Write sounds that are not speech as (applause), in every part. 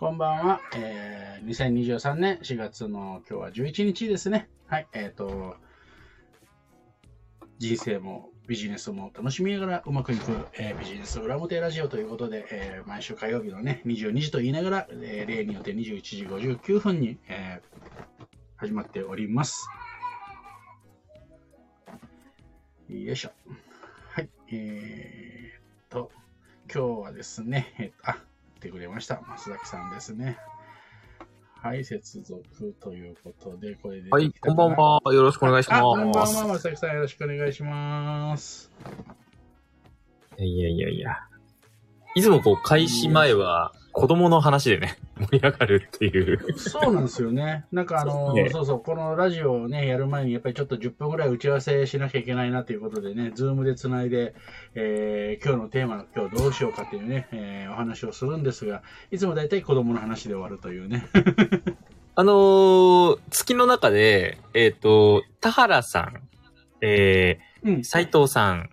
こんばんは。えー、2023年4月の今日は11日ですね。はい。えっ、と、人生もビジネスも楽しみながらうまくいく、えービジネス裏表ラジオということで、えー毎週火曜日のね、22時と言いながら、えー例によって21時59分に、えー始まっております。よいしょ。はい。えーっと、今日はですね、えっと、あ、来てくれました。増崎さんですね。はい、接続ということで、これで。はい、こんばん。は。よろしくお願いしあ、こんばんます。は、増崎さんよろしくお願いします。いやいやいや。いつもこう、開始前は子供の話でね、(laughs) 盛り上がるっていう。そうなんですよね。なんかあの、ねそうそう、このラジオをね、やる前に、やっぱりちょっと10分ぐらい打ち合わせしなきゃいけないなということでね、ズームでつないで、えー今日のテーマの今日どうしようかっていうね、えーお話をするんですが、いつも大体子供の話で終わるというね。(laughs) あのー、月の中で、えっ、と、田原さん、えうんー、斎藤さん、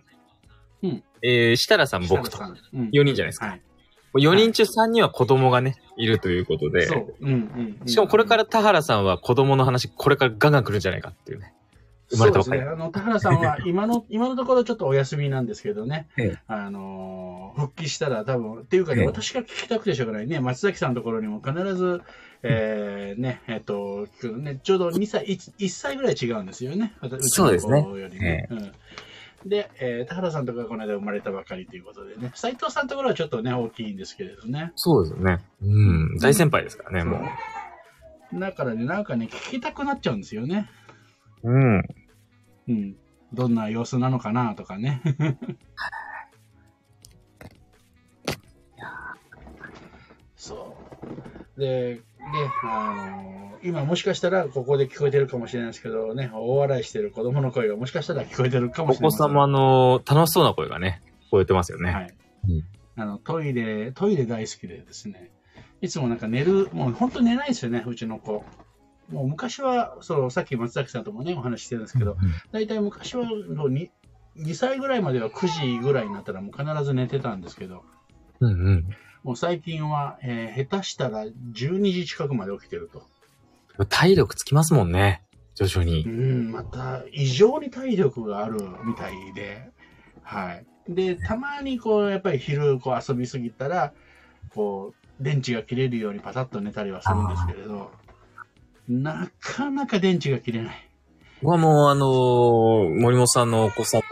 うんえー、設楽さん、僕と、設楽さんうん4人じゃないですか。はい。4人中3人は子供がね、いるということで、そう。うんうんうん。しかもこれから田原さんは子供の話、これからガンガン来るんじゃないかっていうね。生まれたばっかりそうですね。あの、田原さんは (laughs) 今の、今のところちょっとお休みなんですけどね。ええあのー、復帰したら多分、っていうかね、ええ私が聞きたくてしょうがないね。松崎さんのところにも必ず、えー、ね、えっ、と、聞くね、ちょうど2歳1、1歳ぐらい違うんですよね。そうですね子よりね。うんで、えー、田原さんとかこの間生まれたばかりということでね、斉藤さんのところはちょっとね、大きいんですけれどね。そうですよね。うん。大先輩ですからね、もう。だからね、なんかね、聞きたくなっちゃうんですよね。うん。うん。どんな様子なのかなとかね。(laughs) そう。で、で、あの今もしかしたらここで聞こえてるかもしれないですけどね、大笑いしてる子供の声がもしかしたら聞こえてるかもおしれない。子様の楽しそうな声がね、聞こえてますよね。はい。うんあの、トイレ、トイレ大好きでですね、いつもなんか寝る、もう本当寝ないですよね、うちの子。もう昔は、そう、さっき松崎さんともね、お話ししてるんですけど、大体昔はもう 2, 2歳ぐらいまでは9時ぐらいになったらもう必ず寝てたんですけど、うんうん。もう最近は、えー下手したら12時近くまで起きてると。体力つきますもんね。徐々うに。ん、また異常に体力があるみたいで、はい。で、たまにこう、やっぱり昼こう遊びすぎたら、こう、電池が切れるようにパタッと寝たりはするんですけれど、なかなか電池が切れない。僕はもう、あのー森本さんのお子さん、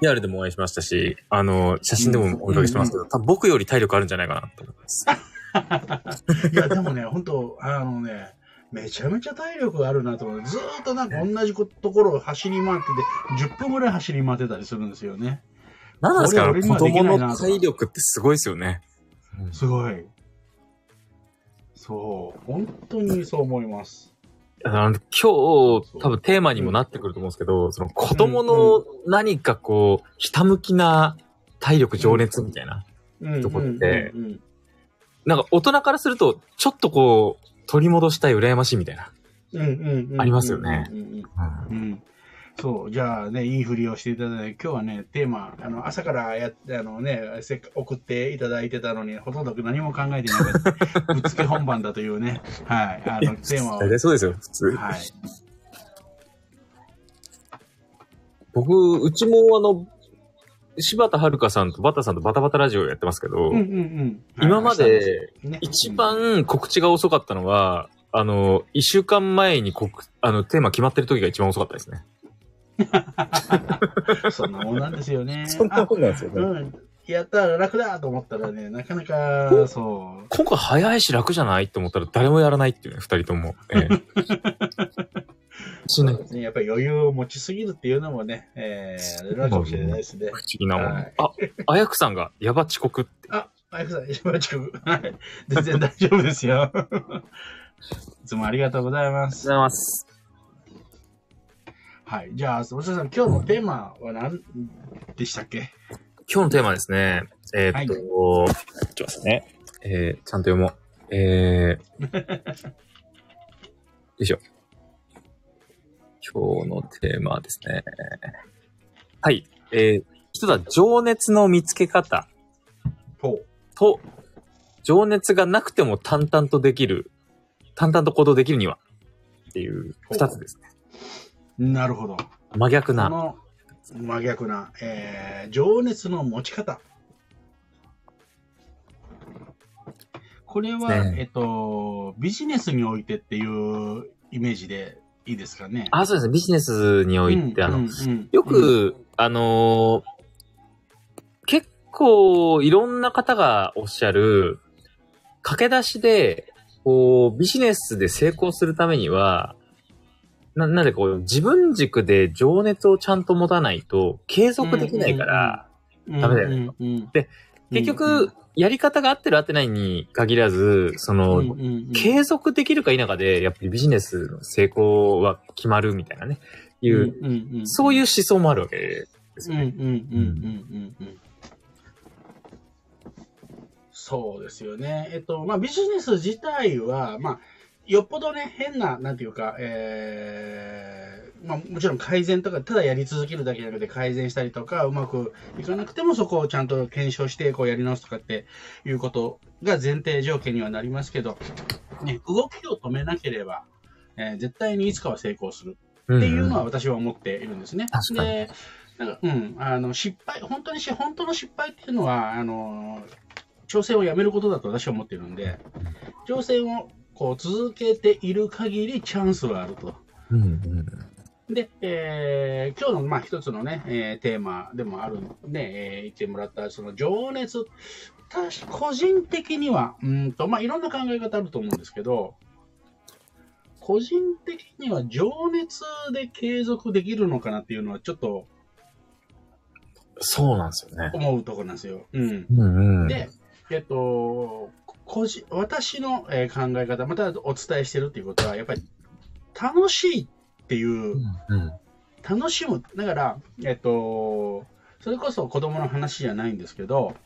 リアルでもお会いしましたし、あのー写真でもお見かけしてますけど、多分僕より体力あるんじゃないかなと思います。(laughs) いや、でもね、本当あのね、めちゃめちゃ体力があるなと思って、ずーっとなんか同じところを走り回ってて、10分ぐらい走り回ってたりするんですよね。なんなんですか子供の体力ってすごいですよね。すごい。そう、本当にそう思います。あの今日、多分テーマにもなってくると思うんですけど、その子供の何かこう、ひたむきな体力情熱みたいな。うん。とこってなんか大人からすると、ちょっとこう、取り戻したい羨ましいみたいな。ありますよね。うんうん。うん。うんそう、じゃあね、いいふりをしていただいて、今日はね、テーマ、あの、朝からやって、あのね、せっか送っていただいてたのに、ほとんど何も考えていなかった。(laughs) ぶっつけ本番だというね、はい、あの、テーマを。そうですよ、普通。はい。僕、うちもあの、柴田遥さんとバタさんとバタバタラジオやってますけど、うんうんうん。今までね一、番告知が遅かったのは、あの、一週間前に告、あの、テーマ決まってる時が一番遅かったですね。う (laughs) んそんなもんなんですよね。(laughs) んなんですよあうん。やったら楽だと思ったらね、なかなか、そう。今回早いし楽じゃないって思ったら誰もやらないっていうね、二人とも。え。(laughs) そうですね。やっぱり余裕を持ちすぎるっていうのもね、えー、あれなのかもしれないですね不。思議なもん。はいあ、あやくさんが、やば遅刻って。あ、あやくさん、一番近く。はい。全然大丈夫ですよ。いつもありがとうございます。ざいます。はい。じゃあ、そさん、今日のテーマは何？でしたっけ？今日のテーマですね。えーっと、ちょっと待ってね。えー、ちゃんと読もう。えー、よいしょ。今日のテーマはですね。はい。えー、一つは情熱の見つけ方。と、情熱がなくても淡々とできる、淡々と行動できるには、っていう二つですね。なるほど。真逆な。この真逆な、えー情熱の持ち方。これは、ねえっと、ビジネスにおいてっていうイメージでいいですかね？あ、そうですね。ビジネスにおいて、あの、うんうんよく、あのー結構いろんな方がおっしゃる、駆け出しで、こう、ビジネスで成功するためには、な、なんでこう、自分軸で情熱をちゃんと持たないと継続できないから、うんダメだよね。うんうんで結局、やり方が合ってる合ってないに限らず、その、うんうんうん。継続できるか否かで、やっぱりビジネスの成功は決まるみたいなね、いう、うんうんうんそういう思想もあるわけですよね。そうですよね。えっと、まあ、ビジネス自体は、まあ、よっぽどね、変な、なんていうか、えーまあ、もちろん改善とか、ただやり続けるだけじゃなくて改善したりとか、うまくいかなくてもそこをちゃんと検証して、こうやり直すとかっていうことが前提条件にはなりますけど、ね、動きを止めなければ、えー絶対にいつかは成功する。っっていうのは私は思っているんですね。確かにで、なんかうん、あの失敗、本当にし、本当の失敗っていうのは、あの挑戦をやめることだと私は思っているんで、挑戦をこう続けている限りチャンスはあると。うんうんで、えー今日のまあ一つのね、えーテーマでもあるんで、えー言ってもらったその情熱、確か個人的には、うんと、まあいろんな考え方あると思うんですけど、個人的には情熱で継続できるのかなっていうのはちょっとそうなんですよね。思うところなんですよ。うん。うんうん。で、えっと、個人私のえー考え方、またお伝えしてるっていうことは、やっぱり楽しいっていううんうん楽しむ。だから、えっと、それこそ子供の話じゃないんですけど、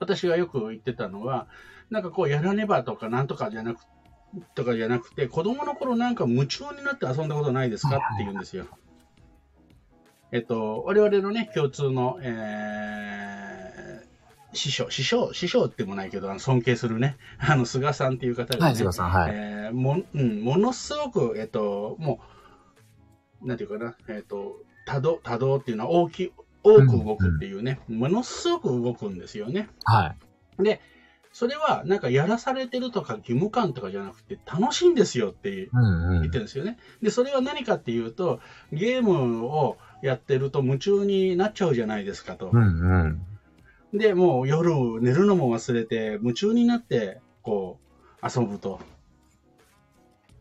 私がよく言ってたのは、なんかこうやらねばとかなんとかじゃなくとかじゃなくて、子供の頃なんか夢中になって遊んだことないですか？って言うんですよ。えっと、我々のね、共通の、えー、師匠、師匠、師匠ってもないけど、あの尊敬するね、(laughs) あの、菅さんっていう方が、ね、はい、菅さん、はい。えーもうん、ものすごく、えっと、もう、なんていうかな、えっと、多動、多動っていうのは大きい、多く動くっていうね、ものすごく動くんですよね。はい。で、それはなんかやらされてるとか義務感とかじゃなくて楽しいんですよってうんうん言ってるんですよね。で、それは何かっていうと、ゲームをやってると夢中になっちゃうじゃないですかと。うんうん。で、もう夜寝るのも忘れて、夢中になって、こう、遊ぶと。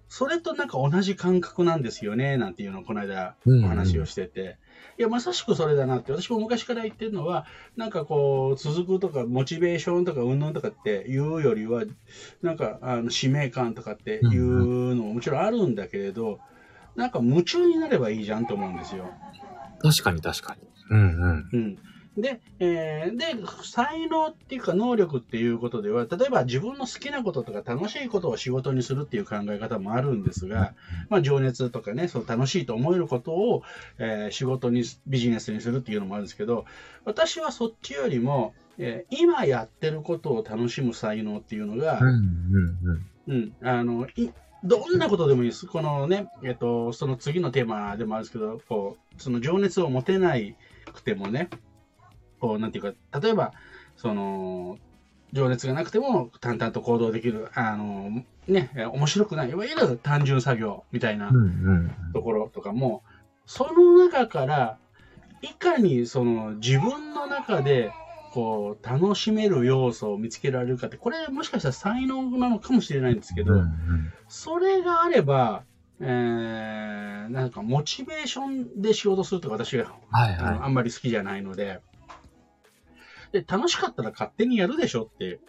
それとなんか同じ感覚なんですよね、なんていうのをこの間うんお話をしてて。いや、まさしくそれだなって、私も昔から言ってるのは、なんかこう、続くとか、モチベーションとか、運動とかっていうよりは、なんか、あの、使命感とかっていうのももちろんあるんだけれど、なんか夢中になればいいじゃんと思うんですよ。確かに確かに。うんうん。うん。で、えーで、才能っていうか能力っていうことでは、例えば自分の好きなこととか楽しいことを仕事にするっていう考え方もあるんですが、まあ情熱とかね、そう楽しいと思えることを、えー仕事に、ビジネスにするっていうのもあるんですけど、私はそっちよりも、えー今やってることを楽しむ才能っていうのが、うんうんうん。うん、あの、いどんなことでもいいです。このね、えっと、その次のテーマでもあるんですけど、こう、その情熱を持てないくてもね、こう、なんていうか、例えば、その、情熱がなくても淡々と行動できる、あの、ね、え面白くない、いわゆる単純作業みたいな。ところとかも、その中から、いかにその自分の中で、こう、楽しめる要素を見つけられるかって、これもしかしたら才能なのかもしれないんですけど、それがあれば、えー、なんかモチベーションで仕事するとか私が、はいあのはあんまり好きじゃないので、で、楽しかったら勝手にやるでしょっていう。い。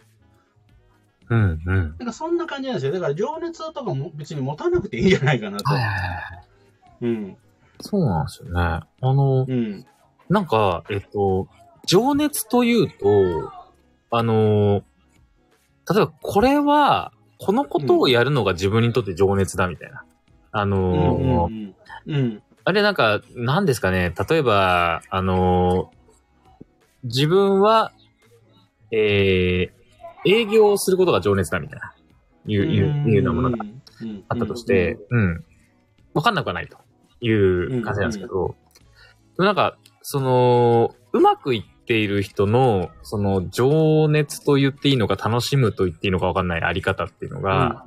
うんうん。なんかそんな感じなんですよ。だから情熱とかも別に持たなくていいんじゃないかなと。はいはいはい。うん。そうなんですよね。あの、うん。なんか、えっと、情熱というと、あの、例えばこれは、このことをやるのが自分にとって情熱だみたいな。あうんの、うんうん。うん。あれなんか、何ですかね。例えば、あの、自分は、えー、営業をすることが情熱だみたいな、いう、いう、いうようなものがあったとして、うん。わかんなくはないという感じなんですけど、なんか、その、うまくいっている人の、その、情熱と言っていいのか、楽しむと言っていいのかわかんないあり方っていうのが、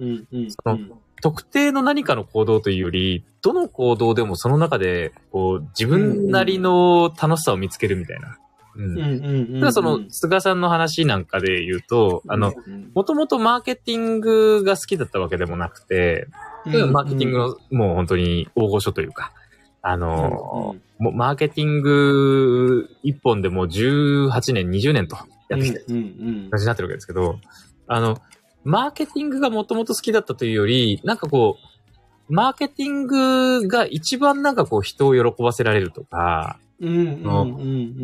特定の何かの行動というより、どの行動でもその中で、こう、自分なりの楽しさを見つけるみたいな。うん。うんうんうんただその、菅さんの話なんかで言うと、あの、、もともとマーケティングが好きだったわけでもなくて、マーケティングのもう本当に大御所というか、あの、もうマーケティング一本でもう18年、20年とやってきて、感じになってるわけですけど、あの、マーケティングがもともと好きだったというより、なんかこう、マーケティングが一番なんかこう人を喜ばせられるとか、うんうんうんう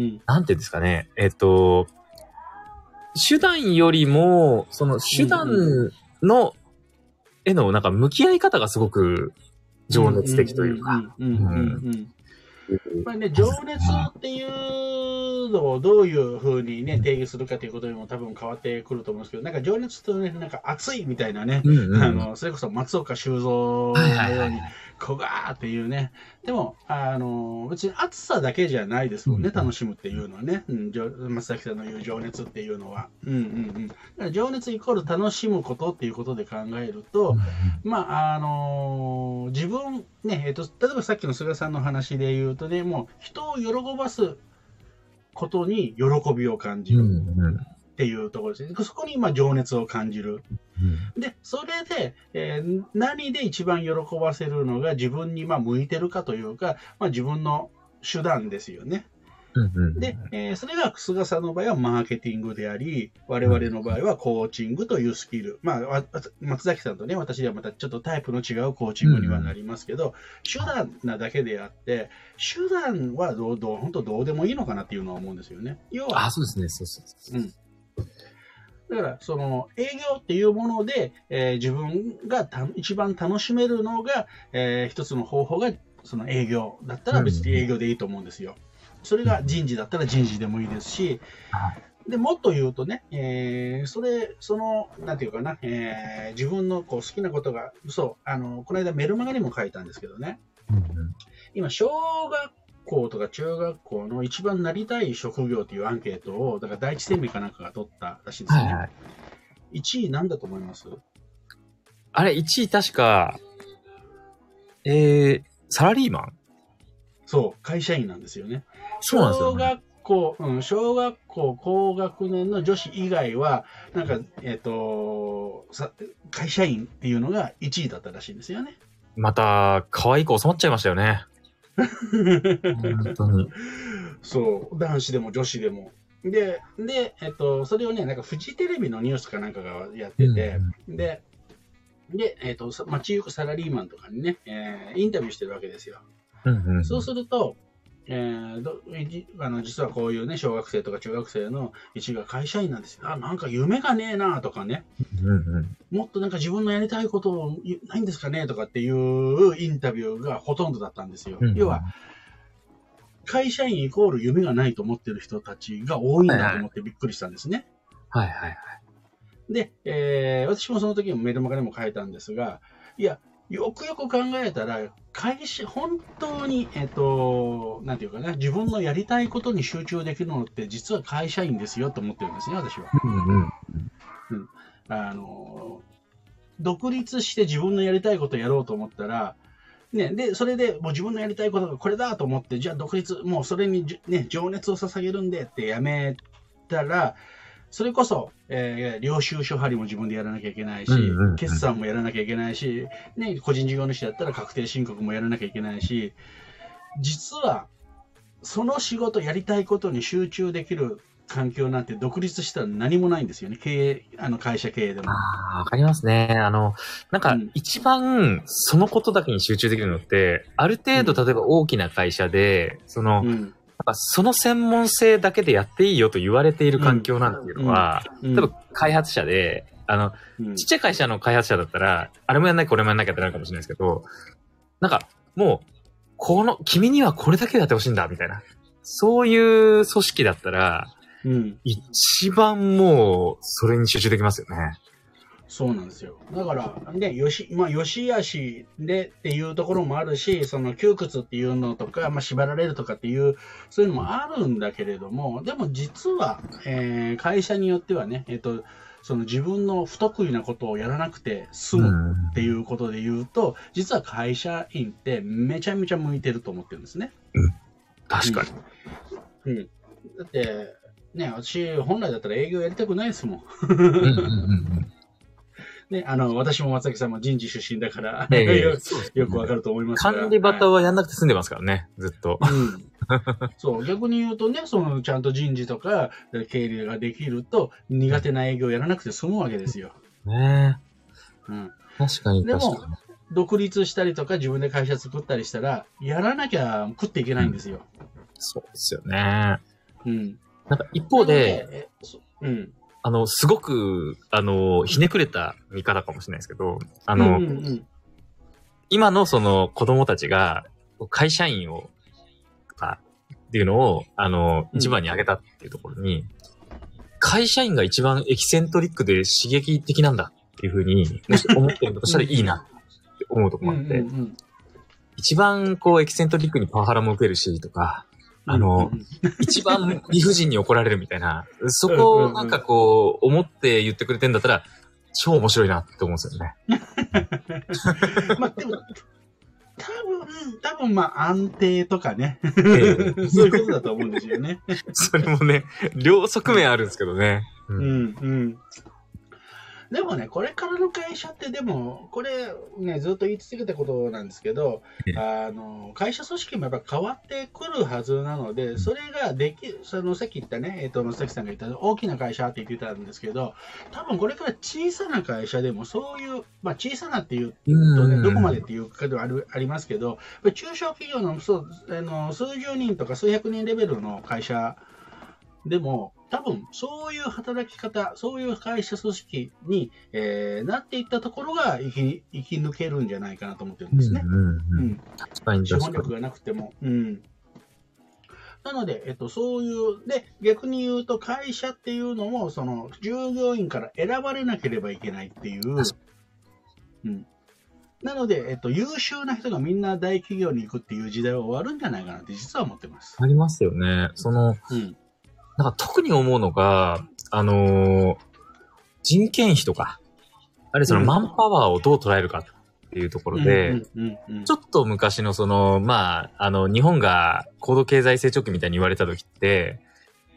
んなんていうんですかね、えっと、手段よりも、その手段の、へのなんか向き合い方がすごく情熱的というか。。うんうんうんうんまあね、情熱っていうのをどういうふうにね、定義するかということにも多分変わってくると思うんですけど、なんか情熱ってね、なんか熱いみたいなね、うんうんあの、それこそ松岡修造のように、こがーっていうね。でも、あの、別に暑さだけじゃないですもんね、うん楽しむっていうのはね。うん、松崎さんの言う情熱っていうのは。うんうんうん。情熱イコール楽しむことっていうことで考えると、まあ、あの自分、ね、えっ、と、例えばさっきの菅さんの話で言うとね、もう人を喜ばすことに喜びを感じうるっていうところですね。そこにまあ情熱を感じる。で、それで、えー何で一番喜ばせるのが自分にまあ向いてるかというか、まあ、自分の手段ですよね。うんうんで、えーそれが菅さんの場合はマーケティングであり、我々の場合はコーチングというスキル。まあ、わ松崎さんとね、私ではまたちょっとタイプの違うコーチングにはなりますけど、手段なだけであって、手段はどう、どう、本当どうでもいいのかなっていうのは思うんですよね。要はあ、、そうですね、そうそうそう。だから、その営業っていうもので、えー自分がた一番楽しめるのが、えー一つの方法が、その営業だったら別に営業でいいと思うんですよ。それが人事だったら人事でもいいですしは、でもっと言うとね、えーそれ、その、なんていうかな、えー自分のこう好きなことが、そう、あの、この間メルマガにも書いたんですけどね、今、小学校とか中学校の一番なりたい職業というアンケートを、だから第一生命かなんかが取ったらしいですね。はいはい。1位なんだと思います？あれ、1位確か、えー、サラリーマン？そう、会社員なんですよね。そうなんですよ、ね。小学校、うん、小学校高学年の女子以外は、なんか、えっ、とさ、会社員っていうのが1位だったらしいんですよね。また、可愛い子収まっちゃいましたよね。本当に。そう、男子でも女子でも。で、で、えっ、と、それをね、なんかフジテレビのニュースかなんかがやってて、で、で、えっ、と、さ街行くサラリーマンとかにね、えーインタビューしてるわけですよ。うんうんうんそうすると、えーどじあの実はこういうね、小学生とか中学生の一位が会社員なんですよ。あ、なんか夢がねえなとかね、もっとなんか自分のやりたいことないんですかねとかっていうインタビューがほとんどだったんですよ。うん要は、会社員イコール夢がないと思ってる人たちが多いんだと思ってびっくりしたんですね。はいはいはい。で、えー私もその時もメルマガでも書いたんですが、いや、よくよく考えたら、会社、本当に、えっ、と、なんていうかな、自分のやりたいことに集中できるのって、実は会社員ですよと思ってるんですね、私は。うんうん。あの、独立して自分のやりたいことをやろうと思ったら、ね、で、それでもう自分のやりたいことがこれだと思って、じゃあ独立、もうそれにじ、ね、情熱を捧げるんでってやめたら、それこそ、えー領収書張りも自分でやらなきゃいけないし、決算もやらなきゃいけないし、ね、個人事業主だったら確定申告もやらなきゃいけないし、実は、その仕事、やりたいことに集中できる環境なんて独立したら何もないんですよね。経営、あの会社経営でも。ああ、わかりますね。あの、なんかうん、一番、そのことだけに集中できるのって、ある程度、例えば大きな会社で、その、うん。かその専門性だけでやっていいよと言われている環境なんていうのは、うん例えば開発者で、あの、うんちっちゃい会社の開発者だったら、あれもやんなきゃこれもやんなきゃってなるかもしれないですけど、なんか、もう、この、君にはこれだけでやってほしいんだ、みたいな。そういう組織だったら、うん。一番もう、それに集中できますよね。そうなんですよ。だから、ね、よし、まあ、よしあしでっていうところもあるし、その窮屈っていうのとか、まあ、縛られるとかっていう、そういうのもあるんだけれども、でも実は、えー会社によってはね、えっ、と、その自分の不得意なことをやらなくて済むっていうことで言うと、実は会社員ってめちゃめちゃ向いてると思ってるんですね。確かに。うん。だって、ね、私、本来だったら営業やりたくないですもん。うんうんうんうん。ね、あの、私も松崎さんも人事出身だから、ええ (laughs) よよくわかると思いますが管理バタはやんなくて済んでますからね、ずっと。うん。そう、逆に言うとね、その、ちゃんと人事とか、経理ができると、苦手な営業やらなくて済むわけですよ。ねうん。確かにでも確かに。独立したりとか、自分で会社作ったりしたら、やらなきゃ食っていけないんですよ。そうですよね。うん。なんか一方で、うん。あの、すごく、あの、ひねくれた見方かもしれないですけど、ああの、うんうんうん、今のその子供たちが、会社員を、とか、っていうのを、あの、うん。一番に挙げたっていうところに、会社員が一番エキセントリックで刺激的なんだっていうふうに、もし思ってるとしたらいいなって思うところもあって、うんうんうん。一番こうエキセントリックにパワハラも受けるしとか、あの、一番理不尽に怒られるみたいな、そこをなんかこう、思って言ってくれてんだったら、超面白いなって思うんですよね。まあでも、多分、多分まあ安定とかね。えそういうことだと思うんですよね。それもね、両側面あるんですけどね。ううんん、うん。でもね、これからの会社って、でも、これね、ずっと言い続けたことなんですけどええ、あの、会社組織もやっぱ変わってくるはずなので、それができ、そのさっき言ったね、えっ、と、松崎さんが言った大きな会社って言ってたんですけど、多分これから小さな会社でもそういう、まあ小さなっていうとね、どこまでっていうかではあるありますけど、中小企業のそうあの数十人とか数百人レベルの会社でも、多分そういう働き方、そういう会社組織に、えーなっていったところが生き生き抜けるんじゃないかなと思ってるんですね。資本。力がなくても。うんなので、えっと、そういう、で、逆に言うと、会社っていうのも、その、従業員から選ばれなければいけないっていう、確うん。なので、えっと、優秀な人がみんな大企業に行くっていう時代は終わるんじゃないかなって実は思ってます。ありますよね。その、うん。なんか特に思うのが、あのー人件費とか、あるいはそのうん。マンパワーをどう捉えるかっていうところで、ちょっと昔のその、まあ、あの、日本が高度経済成長期みたいに言われた時って、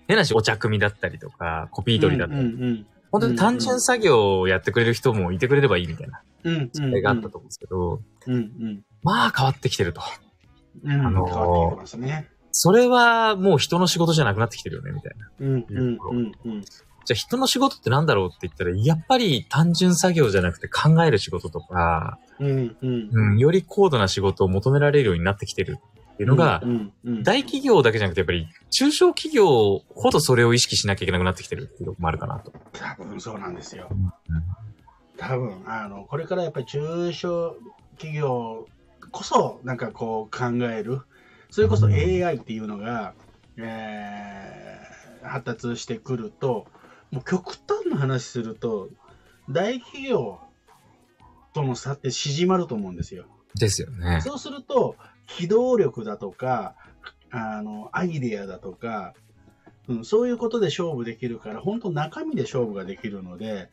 変なしお茶組みだったりとか、コピー取りだったり、うんうん本当に単純作業をやってくれる人もいてくれればいいみたいな、うんうん。時代があったと思うんですけど、うんうん。まあ変わってきてると。うん。あのー変わってきてますね。それはもう人の仕事じゃなくなってきてるよね、みたいな。うんうんうんうんじゃあ人の仕事ってなんだろうって言ったら、やっぱり単純作業じゃなくて考える仕事とか、うんうんうん、より高度な仕事を求められるようになってきてるっていうのが、うんうん大企業だけじゃなくて、やっぱり中小企業ほどそれを意識しなきゃいけなくなってきてるっていうところもあるかなと。多分そうなんですよ。うん多分あのこれからやっぱり中小企業こそなんかこう考えるそれこそうん AI っていうのが、えー発達してくるともう極端な話すると大企業との差って縮まると思うんですよ。ですよね。そうすると機動力だとかあのアイデアだとか、うん、そういうことで勝負できるから本当中身で勝負ができるので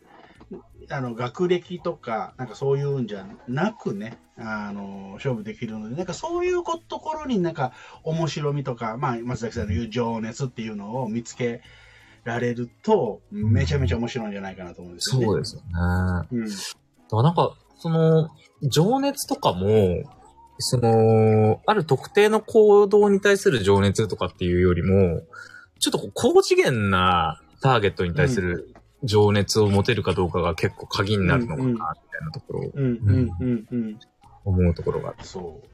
あの学歴とかなんかそういうんじゃなくねあの勝負できるのでなんかそういうこところになんか面白みとか、まあ、松崎さんの言う情熱っていうのを見つけられるとめちゃめちゃ面白いんじゃないかなと思うんですよね。そうですよね。うんだからなんか、その、情熱とかも、その、ある特定の行動に対する情熱とかっていうよりも、ちょっとこう高次元なターゲットに対する情熱を持てるかどうかが結構鍵になるのかな、みたいなところを思うところがある。そう。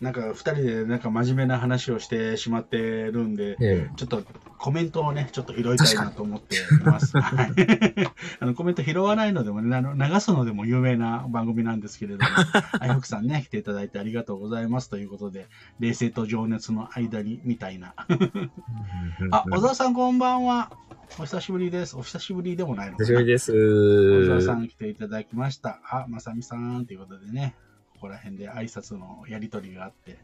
なんか二人でなんか真面目な話をしてしまってるんで、えちょっとコメントをね、ちょっと拾いたいなと思っています。はい。(laughs) あの、コメント拾わないのでもね、あの流すのでも有名な番組なんですけれども、あいふくさんね、来ていただいてありがとうございますということで、冷静と情熱の間に、みたいな。あ、小沢さんこんばんは。お久しぶりです。お久しぶりでもないのかな久しぶりです。小沢さん来ていただきました。あ、まさみさんということでね、ここら辺で挨拶のやりとりがあって。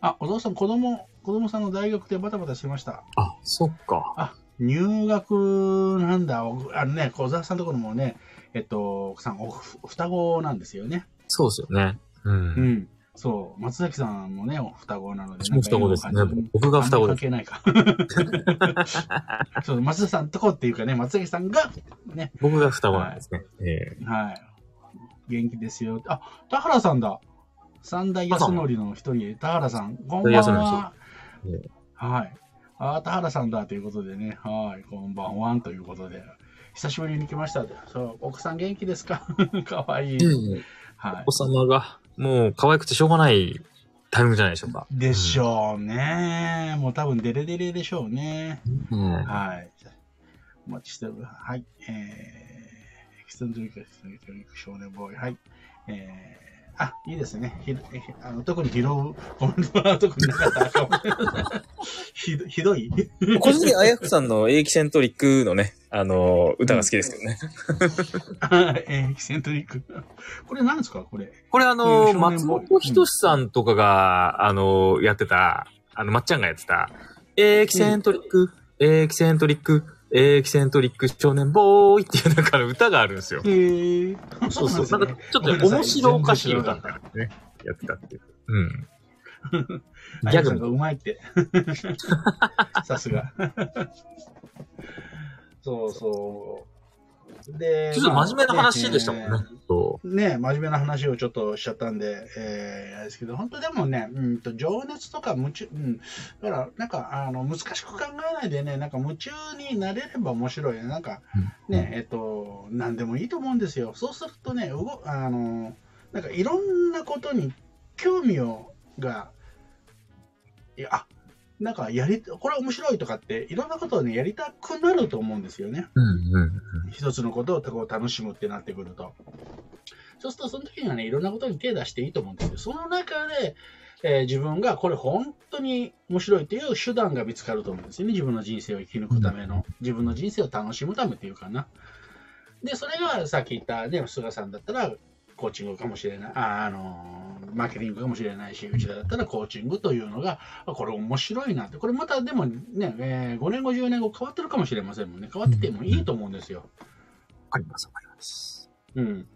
あ、小沢さん、子供、子供さんの大学でバタバタしてました。あ、そっか。あ、入学なんだ。おあのね、小沢さんのところもね、えっと、奥さん、双子なんですよね。そうですよね。う。うんん。そう、松崎さんもね、お双子なので。私も双子ですね。僕が双子です。関係ないか。そう、松崎さんとこっていうかね、松崎さんが、ね、僕が双子なんですね。ええはい。元気ですよ。あ、田原さんだ。三大安則の一人、田原さん。こんばんは。ええはい。あ、田原さんだということでね。はい。こんばんは。ということで。久しぶりに来ました。そう、奥さん元気ですか？かわいい。うんはお子様が、もう可愛くてしょうがないタイミングじゃないでしょうか。い。でしょうね。もう多分デレデレでしょうね。うん。はい。お待ちしてる。はい。えー、エキセントリック、キセントリック少年ボーイ。はい。えー、あ、いいですね。ひえあの特に拾うコメントは特になかったかもしれない。ひどひどい個人的にあやふさんのエキセントリックのね、あの、歌が好きですけどね。あえーエキセントリック。これ何ですかこれ。これあの、松本人志さんとかが、あの、やってた、あの、まっちゃんがやってた、エキセントリック、エキセントリック、エキセントリック少年ボーイっていうなんかの歌があるんですよえ。ー、そうそう。なんかちょっとね面白おかしい全歌然知らなかっね。やってたっていう。うん。た。(laughs) ギャグがうまいって。(laughs) さすが。(laughs) そうそう。で、ちょっと真面目な話でしたもんねまあ。そね、真面目な話をちょっとしちゃったんで、えー、ですけど、本当でもね、うんと、情熱とか夢中、うん、だから、なんか、あの、難しく考えないでね、なんか夢中になれれば面白いね。なんか、う。ね、えっと、何でもいいと思うんですよ。そうするとね、うごあの、なんかいろんなことに興味を、が、いや、あ、なんかやり、これ面白いとかって、いろんなことをね、やりたくなると思うんですよね。うんうん一つのことをこう楽しむってなってくると。そうすると、その時にはね、いろんなことに手出していいと思うんですよ。その中で、えー自分がこれ本当に面白いという手段が見つかると思うんですよね。自分の人生を生き抜くための、自分の人生を楽しむためっていうかな。で、それがさっき言ったね、菅さんだったら、コーチングかもしれない、あ、あのー、マーケティングかもしれないし、うちらだったらコーチングというのが、あこれ面白いなって。これまたでもね、えー5年後、10年後変わってるかもしれませんもんね。変わっててもいいと思うんですよ。わかります、わかります。うん。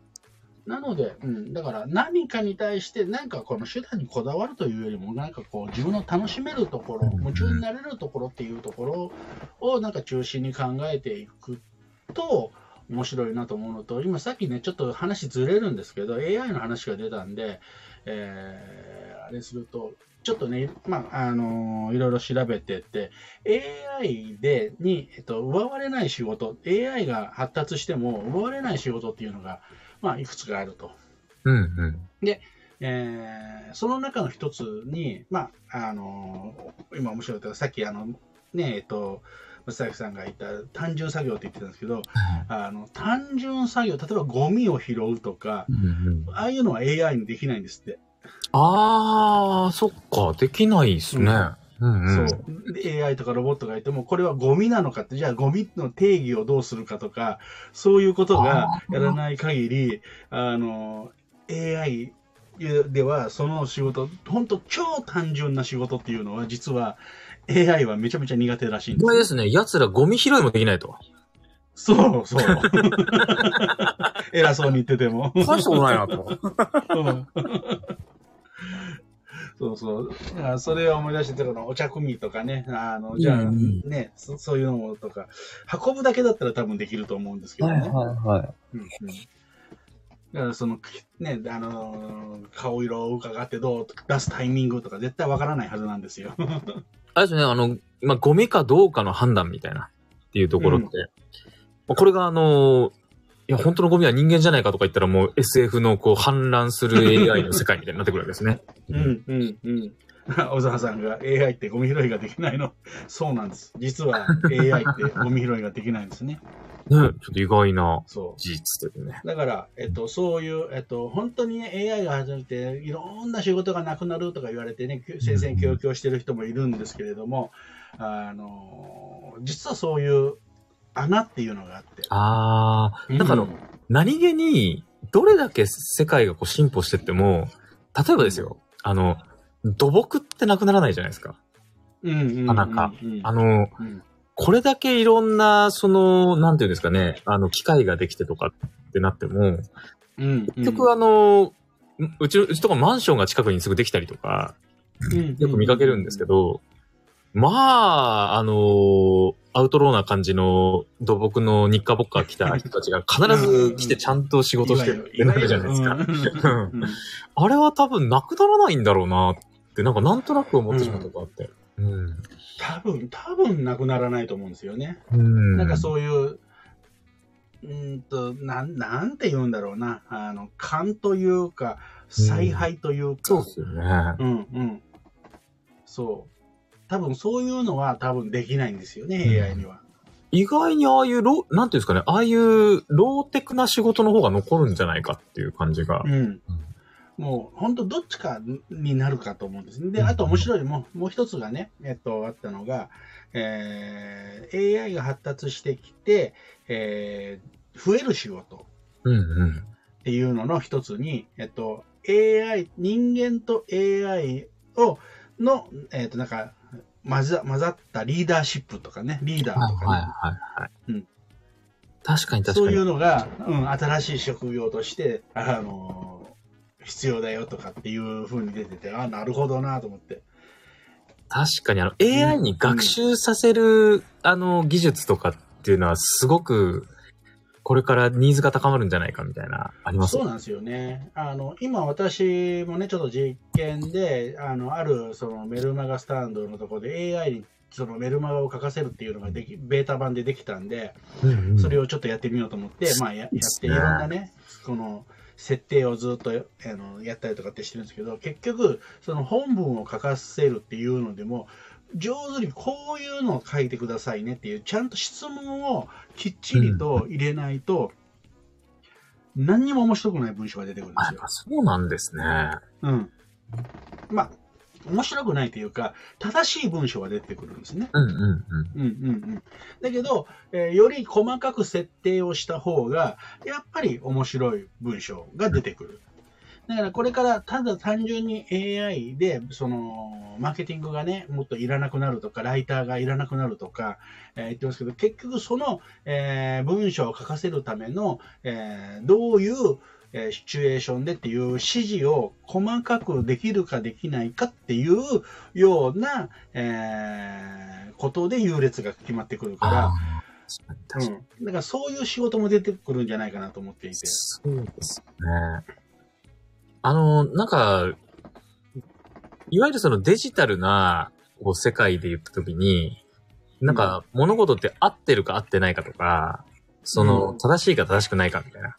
なので、うん、だから何かに対して、なんかこの手段にこだわるというよりも、なんかこう自分の楽しめるところ、うん夢中になれるところっていうところをなんか中心に考えていくと、面白いなと思うのと、今さっきね、ちょっと話ずれるんですけど、AI の話が出たんで、えーあれすると、ちょっとね、まあ、あのいろいろ調べてって、AI で、に、えっと、奪われない仕事、AI が発達しても奪われない仕事っていうのが、まあ、いくつかあると。うんうん。えーその中の一つに、まあ、あの今面白いけど、さっきあの、ね、えっと、松崎さんが言った単純作業って言ってたんですけど、あの、単純作業、例えばゴミを拾うとか、うんうん、ああいうのは AI にできないんですって。あー、そっか、できないですね。うんうん。そう。で AI とかロボットがいても、これはゴミなのかって、じゃあゴミの定義をどうするかとか、そういうことがやらない限り、あの、AI ではその仕事、本当超単純な仕事っていうのは、実は AI はめちゃめちゃ苦手らしいんですよ。これですね、奴らゴミ拾いもできないと。そうそう。(laughs) 偉そうに言ってても。大したことないなと。うんそうそう。だからそれを思い出して、このお茶組とかね、あの、じゃあうんうんね、そそういうのとか、運ぶだけだったら多分できると思うんですけどね。はうんうんだからその、ね、あのー顔色を伺ってどう出すタイミングとか絶対わからないはずなんですよ。あれですね、あの、まあ、ゴミかどうかの判断みたいなっていうところって、まあこれがあの、や、本当のゴミは人間じゃないかとか言ったらもう SF のこう氾濫する AI の世界みたいになってくるわけですね。うん、うん、うん。(laughs) 小沢さんが AI ってゴミ拾いができないの。そうなんです。実は AI ってゴミ拾いができないんですね。ね、ちょっと意外な。事実というね。だから、えっと、そういう、えっと、本当にね、AI が始めて、いろんな仕事がなくなるとか言われてね、先生教教してる人もいるんですけれども、あの、実はそういう穴っていうのがあって。あー、だから、何気に、どれだけ世界がこう進歩してっても、例えばですよ、あの、土木ってなくならないじゃないですか。うん、うん、うん。なかなかうん、あの、うん、これだけいろんな、その、なんていうんですかね、あの、機械ができてとかってなっても、うん、結局あの、うちの、うちとかマンションが近くにすぐできたりとか、うん、よく見かけるんですけど、まあ、あの、アウトローな感じの土木の日課ボッカー来た人たちが必ず来てちゃんと仕事してるってなるじゃないですか。か。うん (laughs) あれは多分なくならないんだろうなって、なんかなんとなく思ってしまったとこあって。うん。多分、多分なくならないと思うんですよね。うん。なんかそういう、うーんと、なん、なんて言うんだろうな。あの、勘というか、采配というか。そうっすよね。うん、うん。そう。多分そういうのは多分できないんですよね、うん AI には。意外にああいうロー、なんていうんですかね、ああいうローテクな仕事の方が残るんじゃないかっていう感じが。うん。もう、本当どっちかになるかと思うんですね。で、うんあと面白いもう、もう一つがね、えっと、あったのが、えー AI が発達してきて、えー増える仕事。っていうのの一つに、えっと、AI、人間と AI を、の、えっと、なんか、混ざ混ざったリーダーシップとかね、リーダーとかね、はいはいはい。うん確かに確かに。そういうのが、うん、新しい職業として、あの、必要だよとかっていう風に出てて、あなるほどなと思って。確かにあの AI に学習させる、あの技術とかっていうのはすごくこれからニーズが高まるんじゃないかみたいな、あります？そうなんですよね。あの、今私もね、ちょっと実験で、あの、あるそのメルマガスタンドのところで AI にそのメルマガを書かせるっていうのができ、ベータ版でできたんで、うんうんそれをちょっとやってみようと思って、まあややって、いろんなね、この、設定をずっとあのやったりとかってしてるんですけど、結局、その本文を書かせるっていうのでも、上手にこういうのを書いてくださいねっていう、ちゃんと質問をきっちりと入れないと、何にも面白くない文章が出てくるんですよ。そうなんですね。うん。まあ、面白くないというか、正しい文章が出てくるんですね。うんうんうん。うんうんうん。だけど、えーより細かく設定をした方が、やっぱり面白い文章が出てくる。だからこれからただ単純に AI で、その、マーケティングがね、もっといらなくなるとか、ライターがいらなくなるとか、えー言ってますけど、結局その、えー文章を書かせるための、えーどういう、えーシチュエーションでっていう指示を細かくできるかできないかっていうような、えーことで優劣が決まってくるあから。うん。だからそういう仕事も出てくるんじゃないかなと思っていて。そうですね。あの、なんか、いわゆるそのデジタルなこう世界で言ったときに、なんか物事って合ってるか合ってないかとか、そのうん正しいか正しくないかみたいな、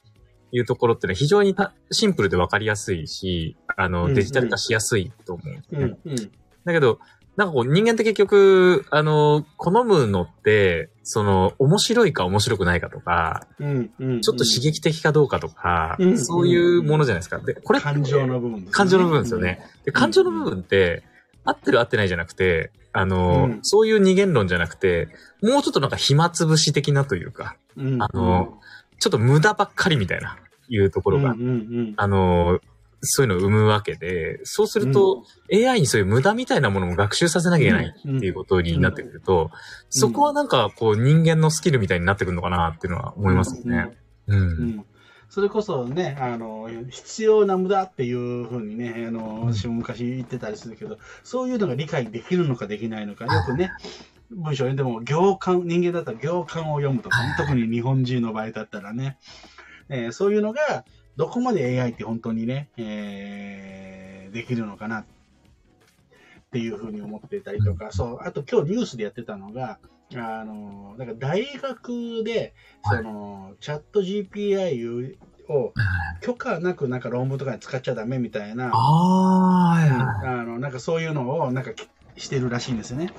いうところってのは非常にたシンプルで分かりやすいし、あの、うんうんデジタル化しやすいと思うんですね。うん、うん。だけど、なんかこう人間って結局、あの、好むのって、その、面白いか面白くないかとか、うん、うん。ちょっと刺激的かどうかとか、うんそういうものじゃないですか。で、これ感情の部分ね。感情の部分ですよね。で、感情の部分って、合ってる合ってないじゃなくて、あの、うんそういう二元論じゃなくて、もうちょっとなんか暇つぶし的なというか、うん。うん。あのちょっと無駄ばっかりみたいな、いうところが、うん、うん、うん。あの、そういうのを生むわけで、そうすると、AI にそういう無駄みたいなものも学習させなきゃいけないっていうことになってくると、そこはなんかこう人間のスキルみたいになってくるのかなっていうのは思いますよね。うん。うん。それこそね、あの、必要な無駄っていうふうにね、あの、私も昔言ってたりするけど、そういうのが理解できるのかできないのか、よくね、文章を読んでも行間、人間だったら行間を読むとかね、特に日本人の場合だったらね、えーそういうのが、どこまで AI って本当にね、えーできるのかなっていうふうに思ってたりとか、そう、あと今日ニュースでやってたのが、あの、なんか大学で、はい。その、チャット GPI を許可なくなんか論文とかに使っちゃダメみたいな、あはい。あの、なんかそういうのをなんかしてるらしいんですね。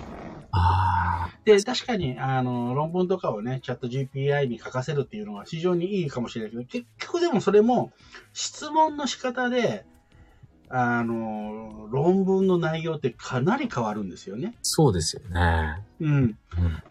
あで、確かに、あの、論文とかをね、チャット GPI に書かせるっていうのは非常にいいかもしれないけど、結局でもそれも質問の仕方で、あの、論文の内容ってかなり変わるんですよね。そうですよね。うん。うん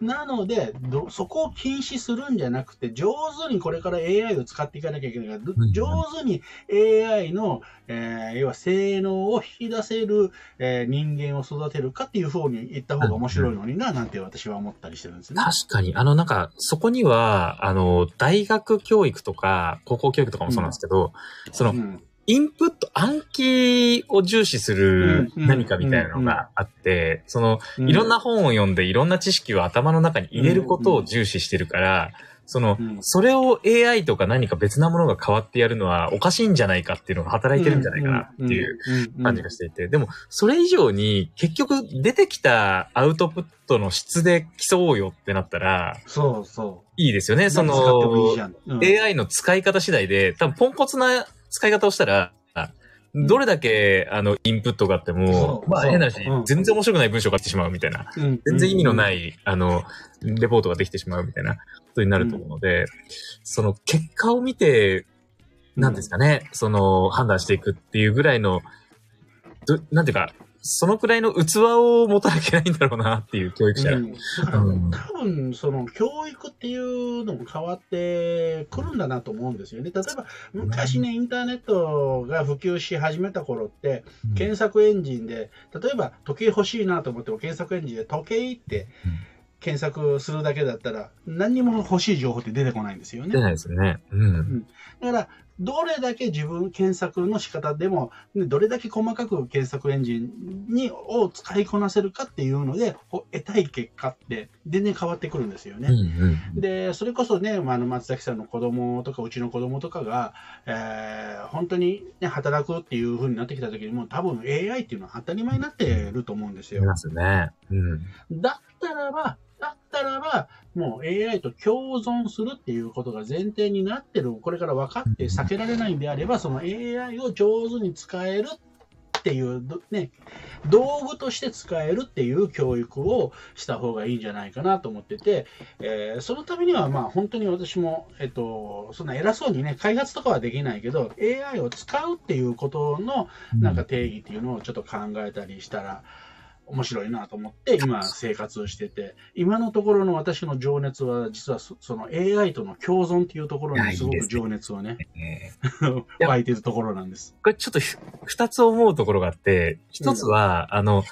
なのでど、そこを禁止するんじゃなくて、上手にこれから AI を使っていかなきゃいけないから、どうん上手に AI の、えー要は性能を引き出せる、えー人間を育てるかっていう方に言った方が面白いのにな、なんて私は思ったりしてるんですね。確かに、あの、なんか、そこには、あの、大学教育とか、高校教育とかもそうなんですけど、その、うんインプット、暗記を重視する何かみたいなのがあって、その、うん。いろんな本を読んでいろんな知識を頭の中に入れることを重視してるから、そのうん、それを AI とか何か別なものが変わってやるのはおかしいんじゃないかっていうのが働いてるんじゃないかなっていう感じがしていて、でも、それ以上に結局出てきたアウトプットの質で競おうよってなったら、そうそ。いいですよね。その、AI の使い方次第で、多分ポンコツな使い方をしたら、どれだけ、あの、インプットがあってそも、まあ変な話うん、全然面白くない文章があってしまうみたいな、うん。全然意味のない、あの、レポートができてしまうみたいなことになると思うので、その結果を見て、なんですかね、その、判断していくっていうぐらいの、どなんていうか、そのくらいの器を持たなきゃいけないんだろうなっていう教育者ら。うん多分、その教育っていうのも変わってくるんだなと思うんですよね。例えば、昔ね、インターネットが普及し始めた頃って、検索エンジンで、例えば時計欲しいなと思っても検索エンジンで時計って検索するだけだったら、何にも欲しい情報って出てこないんですよね。出ないですよね。うん。だから、どれだけ自分検索の仕方でも、ねどれだけ細かく検索エンジンにを使いこなせるかっていうので、ほ得たい結果って全然変わってくるんですよね。うんうん。で、それこそね、まああの松崎さんの子供とか、うちの子供とかが、えー本当に、ね、働くっていう風になってきた時にもう多分 AI っていうのは当たり前になってると思うんですよ。出ますね。うん。だったらば、だったらば、もう AI と共存するっていうことが前提になってる、これから分かって避けられないんであれば、その AI を上手に使えるっていう、どね、道具として使えるっていう教育をした方がいいんじゃないかなと思ってて、えーそのためには、まあ本当に私も、えっと、そんな偉そうにね、開発とかはできないけど、AI を使うっていうことのなんか定義っていうのをちょっと考えたりしたら面白いなと思って今生活をしてて、今のところの私の情熱は実はそその AI との共存っていうところにすごく情熱をね、(laughs) や湧いてるところなんです。これちょっとふ二つ思うところがあって、一つは、あの、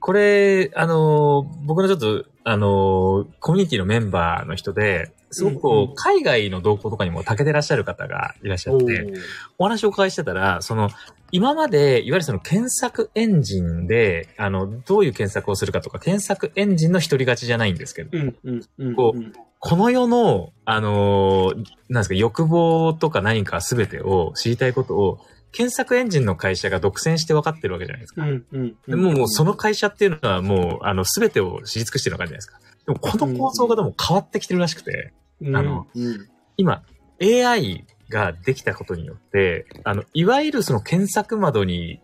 これ、あの、僕のちょっと、あの、コミュニティのメンバーの人で、すごくこう、うんうん。海外の動向とかにも長けてらっしゃる方がいらっしゃって、お話をお伺いしてたら、その、今まで、いわゆるその検索エンジンで、あの、どういう検索をするかとか、検索エンジンの一人勝ちじゃないんですけど、うんうんうんこうんこの世の、あのーなんですか、欲望とか何か全てを知りたいことを、検索エンジンの会社が独占して分かってるわけじゃないですか。うんうんでももうその会社っていうのはもう、あの、全てを知り尽くしてるわけじゃないですか。でもこの構想がでも変わってきてるらしくて、うんあのうん今、AI ができたことによって、あの、いわゆるその検索窓に、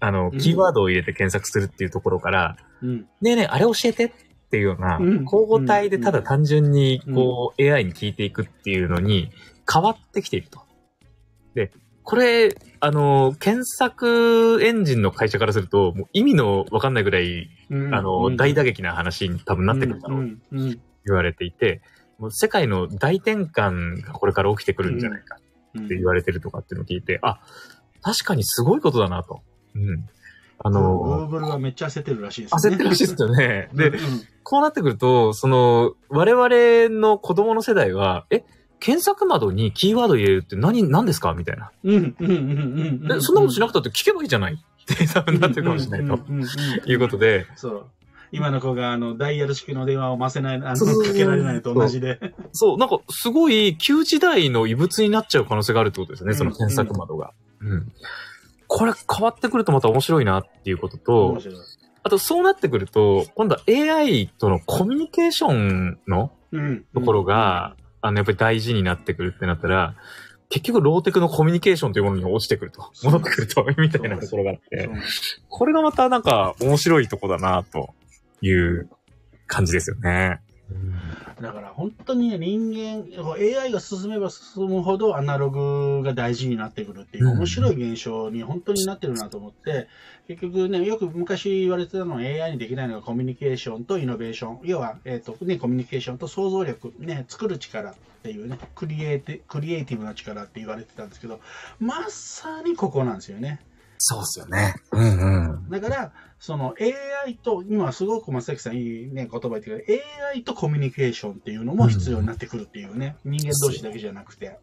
あの、うん。キーワードを入れて検索するっていうところから、うん。ねえねえ、あれ教えてっていうような、うん。交互体でただ単純に、こう、AI に聞いていくっていうのに変わってきていると。で、これ、あの、検索エンジンの会社からすると、もう意味のわかんないぐらい、うん。あの、大打撃な話に多分なってくるだろう。とうん。うん。言われていて、もう世界の大転換がこれから起きてくるんじゃないかうん。って言われてるとかっていうのを聞いて、あ、確かにすごいことだなと。うん。ああの、Google はめっちゃ焦ってるらしいですね。焦ってるらしいですよね。で、うん。こうなってくると、その、我々の子供の世代は、え、検索窓にキーワード入れるって何、何ですか？みたいな。うんうんうんうんでそんなことしなくたって聞けばいいじゃない (laughs) って多分なってるかもしれないということで、そう。今の子が、あの、ダイヤル式の電話を回せない、あの、かけられないと同じで。そう、なんかすごい旧時代の異物になっちゃう可能性があるってことですよね、うんその検索窓が。うん。これ変わってくるとまた面白いなっていうことと面、白いあとそうなってくると、今度は AI とのコミュニケーションのうん。ところが、あの、やっぱり大事になってくるってなったら、結局ローテクのコミュニケーションというものに落ちてくると。戻ってくると、みたいなところがあって、これがまたなんか面白いとこだな、という感じですよね。だから本当にね、人間、AI が進めば進むほどアナログが大事になってくるっていううん面白い現象に本当になってるなと思って、結局ね、よく昔言われてたのは AI にできないのがコミュニケーションとイノベーション。要は、えっ、と、ね、コミュニケーションと想像力、ね、作る力っていうね、クリエイティクリエイティブな力って言われてたんですけど、まさにここなんですよね。そうですよね。うんうん。だから、その AI と、今すごく松崎さんいいね、言葉言ってくれ AI とコミュニケーションっていうのも必要になってくるっていうね、人間同士だけじゃなくて。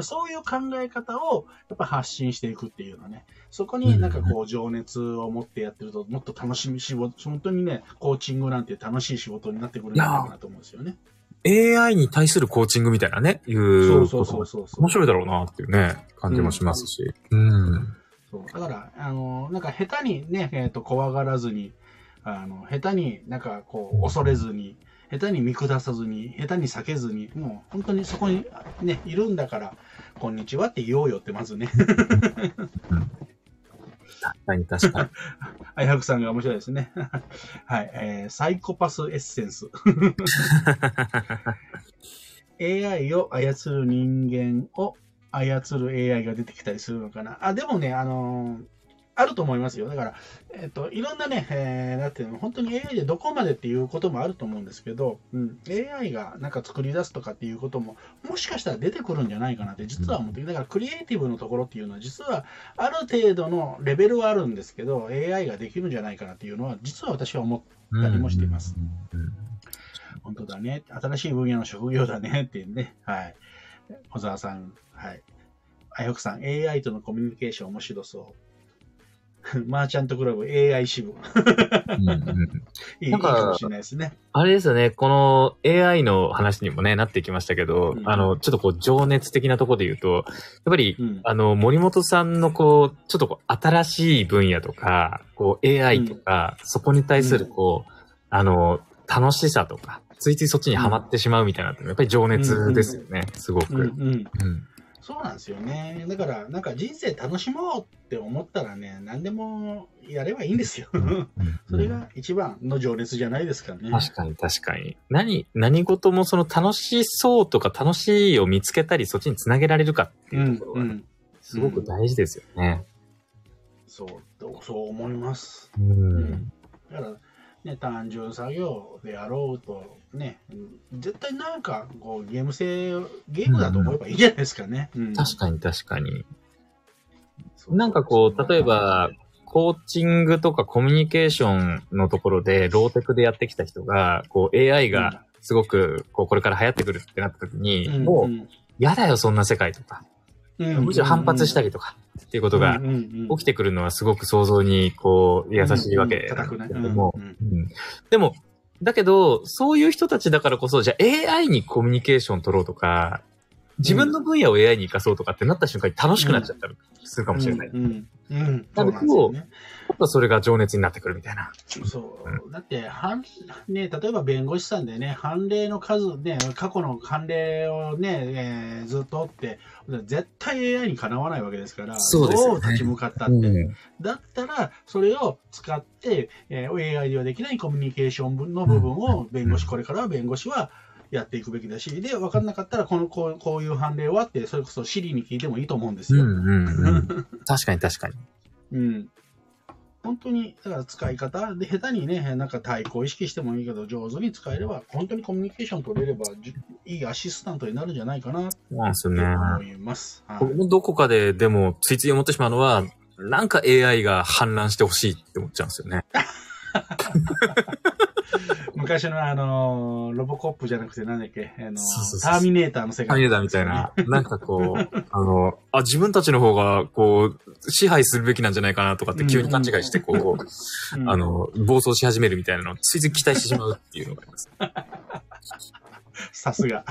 そういう考え方をやっぱ発信していくっていうのね。そこになんかこう情熱を持ってやってるともっと楽しみ仕事、本当にね、コーチングなんて楽しい仕事になってくるんじゃないかなと思うんですよね。AI に対するコーチングみたいなね、いうそうそうそうそうそう。面白いだろうなっていうね、感じもしますし。うん。そうだから、あの、なんか下手にね、えっ、と、怖がらずに、あの、下手になんかこう、恐れずに、下手に見下さずに、下手に避けずに、もう本当にそこにね、いるんだから、こんにちはって言おうよってまずね、確かに確かに。(laughs) あやふくさんが面白いですね。(laughs) はい、えーサイコパスエッセンス。(laughs) AI を操る人間を操る AI が出てきたりするのかな。あ、でもね、あのーあると思いますよ。だから、えっ、と、いろんなね、えー、だって本当に AI でどこまでっていうこともあると思うんですけど、うん、AI がなんか作り出すとかっていうことも、もしかしたら出てくるんじゃないかなって実は思って、だからクリエイティブのところっていうのは実はある程度のレベルはあるんですけど、AI ができるんじゃないかなっていうのは、実は私は思って、たりもしていますうん。本当だね。新しい分野の職業だねっていうね。はい。小沢さん、はい。あやくさん、AI とのコミュニケーション面白そう。マ (laughs) ーチャントクラブ AI 支部。うんうん (laughs) いいかかもしれないですね。あれですよね、この AI の話にもね、なってきましたけど、うんあの、ちょっとこう、情熱的なところで言うと、やっぱり、うん。あの、森本さんのこう、ちょっとこう、新しい分野とか、こう、AI とか、そこに対するこう、あの、楽しさとか、ついついそっちにはまってしまうみたいなのって、やっぱり情熱ですよね、すごく。うんうん。うんそうなんですよね。だから、なんか人生楽しもうって思ったらね、何でもやればいいんですよ。それが一番の情熱じゃないですかね。確かに確かに。何、何事もその楽しそうとか楽しいを見つけたり、そっちにつなげられるかっていうところがね、うん。すごく大事ですよね。そう、そう思います。うん。だから、ね、単純作業であろうと、ね、絶対なんかこうゲーム性、ゲームだと思えばいいじゃないですかね。うん。確かに確かに。なんかこう、例えば、コーチングとかコミュニケーションのところで、ローテクでやってきた人が、こう AI がすごく、こう、これから流行ってくるってなった時に、うんもう、ん嫌だよ、そんな世界とか。うん。むしろ反発したりとか、っていうことが起きてくるのはすごく想像に、こう、優しいわけだけども、でも、だけど、そういう人たちだからこそ、じゃあ AI にコミュニケーション取ろうとか、自分の分野を AI に活かそうとかってなった瞬間に楽しくなっちゃったりするかもしれない。うんうんうんなでそうんなんですよね。やっぱそれが情熱になってくるみたいな。そう。だって、はん、ね、例えば弁護士さんでね、判例の数、ね、過去の判例をね、えーずっと追って、絶対 AI にかなわないわけですから、そうですよねどう立ち向かったって。だったら、それを使って、えー AI ではできないコミュニケーションの部分を弁護士、これからは弁護士はやっていくべきだし、で、分かんなかったら、この、こうこういう判例はって、それこそ Siri に聞いてもいいと思うんですよ。うんうんうん。(laughs) 確かに確かに。うん。本当に、だから使い方で、下手にね、なんか対抗意識してもいいけど、上手に使えれば、本当にコミュニケーション取れれば、じいいアシスタントになるんじゃないかなそうですね。思います。はいどこかででもついつい思ってしまうのは、なんか AI が氾濫してほしいって思っちゃうんですよね。(laughs) (laughs) 昔のあのーロボコップじゃなくてなんだっけ、あのターミネーターの世界、タミネーターみたいな。なんかこう、(laughs) あの、あ、自分たちの方が、こう、支配するべきなんじゃないかなとかって急に勘違いして、こう、うん (laughs) あの、暴走し始めるみたいなのをついつい期待してしまうっていうのがあります。さすが。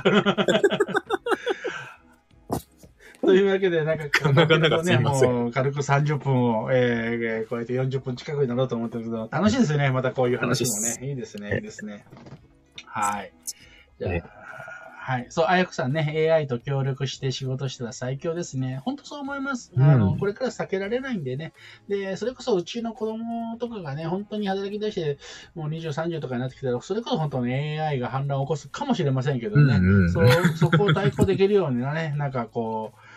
と (laughs) というわけで、なんか、なかなかね、もう軽く30分を、えー、超えて40分近くになろうと思ってるけど、楽しいですよね、またこういう話もね。いいですね、いいですね。はい。じゃあね、はい。そう、あやくさんね、AI と協力して仕事してたら最強ですね。本当そう思います。うんあの、これから避けられないんでね。で、それこそうちの子供とかがね、本当に働き出して、もう20、30とかになってきたら、それこそ本当に AI が反乱を起こすかもしれませんけどね。うんうんそう、そこを対抗できるようになね、なんかこう、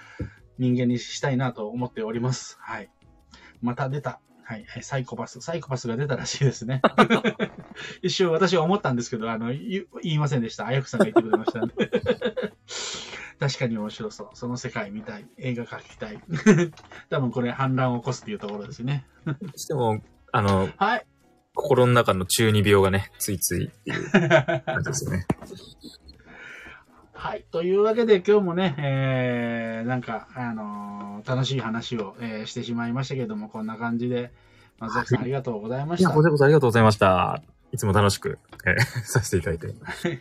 人間にしたいなと思っております。はい。また出た。はい。はいサイコパス。サイコパスが出たらしいですね。(laughs) 一瞬私は思ったんですけど、あの、言言いませんでした。あやくさんが言ってくれましたんで。(laughs) 確かに面白そう。その世界見たい。映画描きたい。(laughs) 多分これ反乱を起こすっていうところですね。しても、あの、はい。心の中の中二病がね、ついついですよね。はい。というわけで今日もね、えー、なんか、あのー楽しい話を、えーしてしまいましたけども、こんな感じで、松崎さんありがとうございまいや、した。こちらこそありがとうございました。いつも楽しく、えーさせていただいて。はい。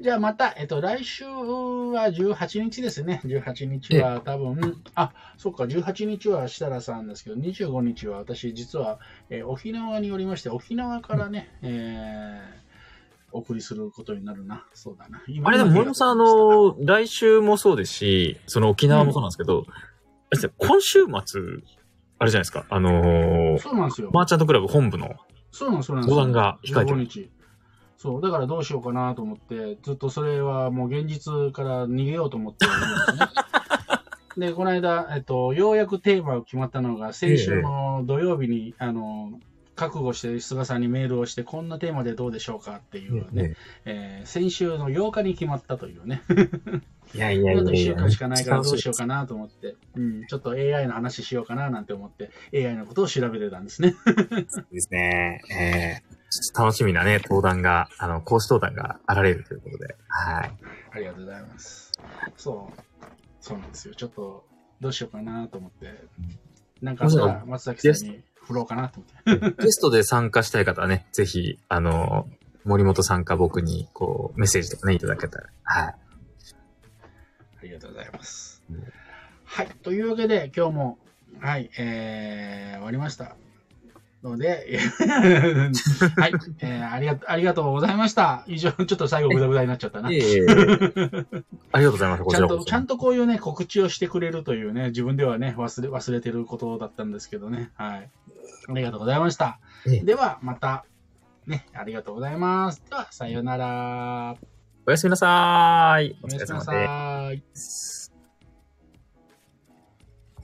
じゃあまた、えっと、来週は18日ですね。18日は多分、あ、そっか、18日は設楽さんですけど、25日は私、実は、えー沖縄におりまして、沖縄からね、えーお送りすることになるな。そうだな。今あれでも、今森本さん、あの、来週もそうですし、その沖縄もそうなんですけど、あれですね今週末、あれじゃないですか、あのーそうなんですよ。マーチャントクラブ本部のそうなんです、そうなんです。相談が控えて15る。日。そう、だからどうしようかなと思って、ずっとそれはもう現実から逃げようと思ってるんですね。(laughs) で、この間、えっと、ようやくテーマが決まったのが、先週の土曜日に、あの、覚悟して菅さんにメールをして、こんなテーマでどうでしょうかっていうね、ねえー先週の8日に決まったというね。いやいやいやあと1週いや (laughs) 間しかないからどうしようかなと思って、(laughs) うん、ちょっと AI の話しようかななんて思って、AI のことを調べてたんですね。ですね。えー楽しみなね、登壇が、あの、講師登壇があられるということで。はい。ありがとうございます。そう。そうなんですよ。ちょっと、どうしようかなと思って。なんかあったら松崎さんに振ろうかなと思って。ゲストで参加したい方はね、ぜひ、あの、森本さんか僕に、こう、メッセージとかね、いただけたら。はい。ありがとうございますうん。はい。というわけで、今日も、はい、えー、終わりました。ので、(laughs) はい、えー、ありが、ありがとうございました。以上、ちょっと最後グダグダになっちゃったな。いえいえいえ (laughs) ありがとうございます。こちゃんと、ちらこそ。ちゃんとこういうね、告知をしてくれるというね、自分ではね、忘れ、忘れてることだったんですけどね。はい。ありがとうございました。ええでは、また、ね、ありがとうございます。では、さようなら。おやすみなさーい。おやすみなさでい。す。